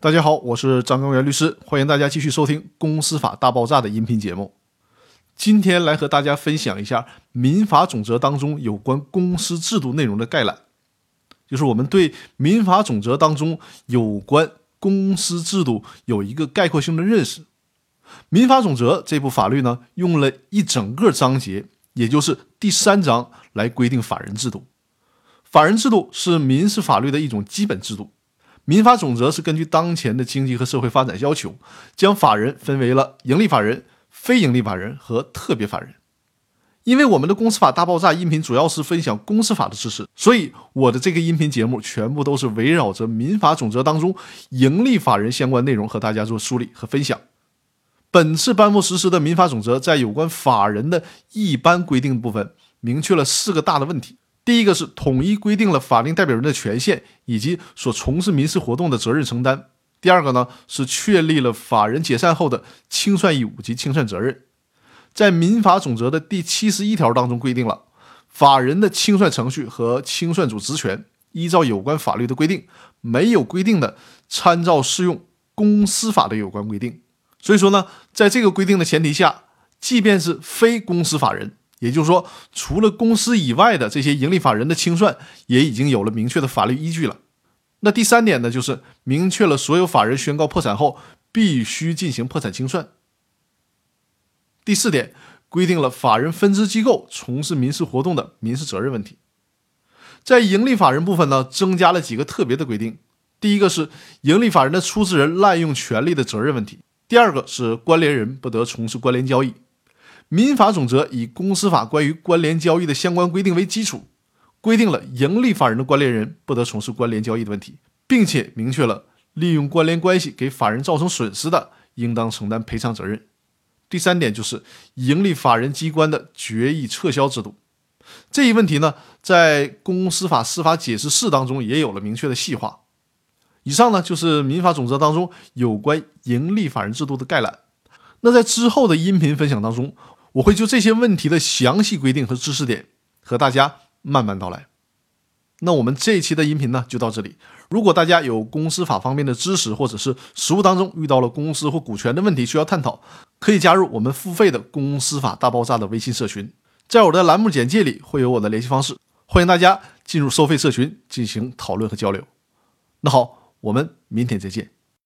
大家好，我是张根元律师，欢迎大家继续收听《公司法大爆炸》的音频节目。今天来和大家分享一下民法总则当中有关公司制度内容的概览，就是我们对民法总则当中有关公司制度有一个概括性的认识。民法总则这部法律呢，用了一整个章节，也就是第三章来规定法人制度。法人制度是民事法律的一种基本制度。民法总则是根据当前的经济和社会发展要求，将法人分为了盈利法人、非盈利法人和特别法人。因为我们的公司法大爆炸音频主要是分享公司法的知识，所以我的这个音频节目全部都是围绕着民法总则当中盈利法人相关内容和大家做梳理和分享。本次颁布实施的民法总则在有关法人的一般规定部分，明确了四个大的问题。第一个是统一规定了法定代表人的权限以及所从事民事活动的责任承担。第二个呢是确立了法人解散后的清算义务及清算责任。在民法总则的第七十一条当中规定了法人的清算程序和清算组职权，依照有关法律的规定，没有规定的参照适用公司法的有关规定。所以说呢，在这个规定的前提下，即便是非公司法人。也就是说，除了公司以外的这些盈利法人的清算，也已经有了明确的法律依据了。那第三点呢，就是明确了所有法人宣告破产后必须进行破产清算。第四点，规定了法人分支机构从事民事活动的民事责任问题。在盈利法人部分呢，增加了几个特别的规定。第一个是盈利法人的出资人滥用权利的责任问题；第二个是关联人不得从事关联交易。民法总则以公司法关于关联交易的相关规定为基础，规定了盈利法人的关联人不得从事关联交易的问题，并且明确了利用关联关系给法人造成损失的，应当承担赔偿责任。第三点就是盈利法人机关的决议撤销制度，这一问题呢，在公司法司法解释四当中也有了明确的细化。以上呢就是民法总则当中有关盈利法人制度的概览。那在之后的音频分享当中。我会就这些问题的详细规定和知识点和大家慢慢道来。那我们这一期的音频呢就到这里。如果大家有公司法方面的知识，或者是实务当中遇到了公司或股权的问题需要探讨，可以加入我们付费的公司法大爆炸的微信社群，在我的栏目简介里会有我的联系方式，欢迎大家进入收费社群进行讨论和交流。那好，我们明天再见。